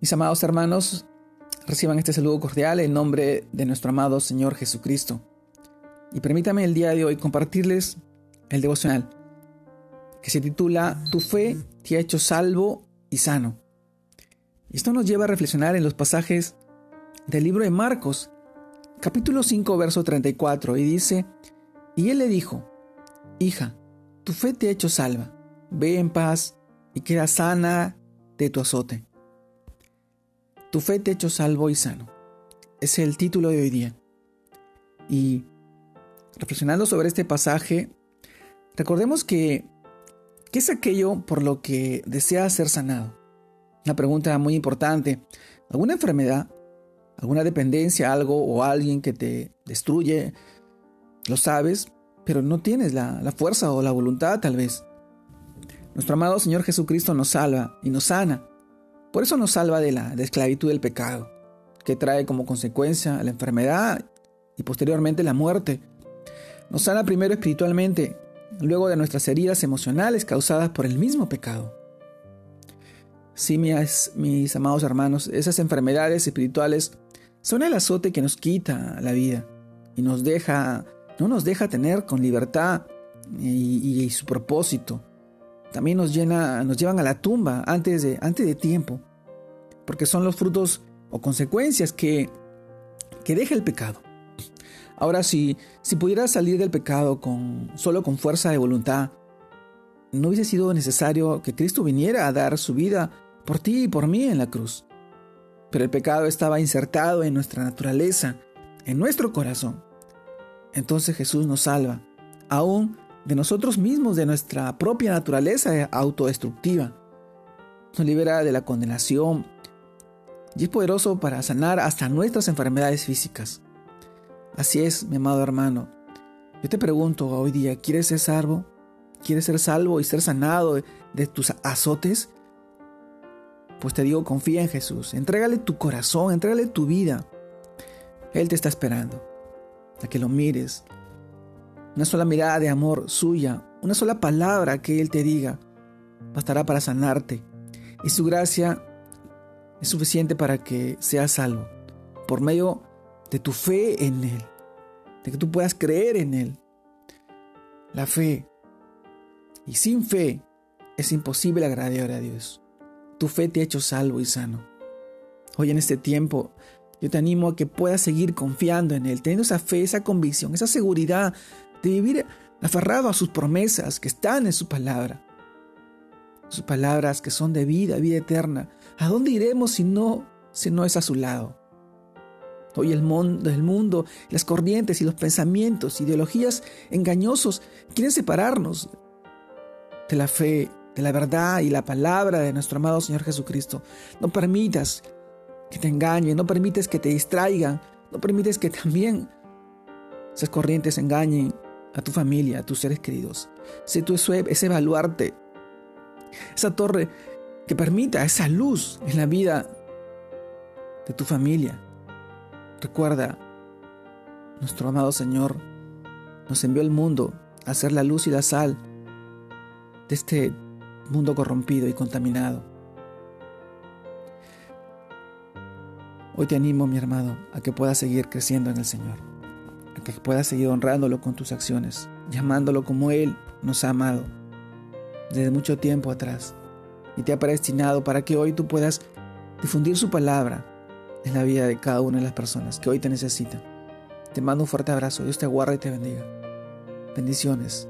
Mis amados hermanos, reciban este saludo cordial en nombre de nuestro amado Señor Jesucristo. Y permítame el día de hoy compartirles el devocional que se titula Tu fe te ha hecho salvo y sano. Esto nos lleva a reflexionar en los pasajes del libro de Marcos, capítulo 5, verso 34, y dice, y él le dijo, Hija, tu fe te ha hecho salva, ve en paz y queda sana de tu azote. Tu fe te ha hecho salvo y sano. Es el título de hoy día. Y reflexionando sobre este pasaje, recordemos que ¿qué es aquello por lo que deseas ser sanado? Una pregunta muy importante. ¿Alguna enfermedad? ¿Alguna dependencia? ¿Algo o alguien que te destruye? Lo sabes, pero no tienes la, la fuerza o la voluntad tal vez. Nuestro amado Señor Jesucristo nos salva y nos sana. Por eso nos salva de la esclavitud del pecado, que trae como consecuencia la enfermedad y posteriormente la muerte. Nos sana primero espiritualmente, luego de nuestras heridas emocionales causadas por el mismo pecado. Sí, mis, mis amados hermanos, esas enfermedades espirituales son el azote que nos quita la vida y nos deja, no nos deja tener con libertad y, y su propósito también nos, llevan a la tumba antes de, tiempo, porque son los frutos o consecuencias que, que deja el pecado. Ahora, si, si pudieras salir del pecado con, solo con fuerza de voluntad, no hubiese sido necesario que Cristo viniera a dar su vida por ti y por mí en la cruz. Pero el pecado estaba insertado en nuestra naturaleza, en nuestro corazón. Entonces Jesús nos salva, aún de nosotros mismos, de nuestra propia naturaleza autodestructiva. Nos libera de la condenación y es poderoso para sanar hasta nuestras enfermedades físicas. Así es, mi amado hermano. Yo te pregunto hoy día, ¿quieres ser salvo? ¿Quieres ser salvo y ser sanado de, tus azotes? Pues te digo, confía en Jesús. Entrégale tu corazón, entrégale tu vida. Él te está esperando. A que lo mires, una sola mirada de amor suya, una sola palabra que Él te diga, bastará para sanarte. Y su gracia es suficiente para que seas salvo, por medio de tu fe en Él, de que tú puedas creer en Él. La fe. Y sin fe es imposible agradar a Dios. Tu fe te ha hecho salvo y sano. Hoy en este tiempo yo te animo a que puedas seguir confiando en Él, teniendo esa fe, esa convicción, esa seguridad de vivir aferrado a sus promesas que están en su palabra. Sus palabras que son de vida, vida eterna. ¿A dónde iremos si no, si no es a su lado? Hoy el mundo, el mundo, las corrientes y los pensamientos, ideologías engañosos quieren separarnos de la fe, de la verdad y la palabra de nuestro amado Señor Jesucristo. No permitas que te engañen, no permites que te distraigan, no permites que también esas corrientes engañen a tu familia, a tus seres queridos. Sé tú ese evaluarte, esa torre que permita esa luz en la vida de tu familia. Recuerda, nuestro amado Señor nos envió al mundo a ser la luz y la sal de este mundo corrompido y contaminado. Hoy te animo, mi hermano, a que puedas seguir creciendo en el Señor que puedas seguir honrándolo con tus acciones, llamándolo como Él nos ha amado desde mucho tiempo atrás y te ha predestinado para que hoy tú puedas difundir su palabra en la vida de cada una de las personas que hoy te necesitan. Te mando un fuerte abrazo, Dios te guarde y te bendiga. Bendiciones.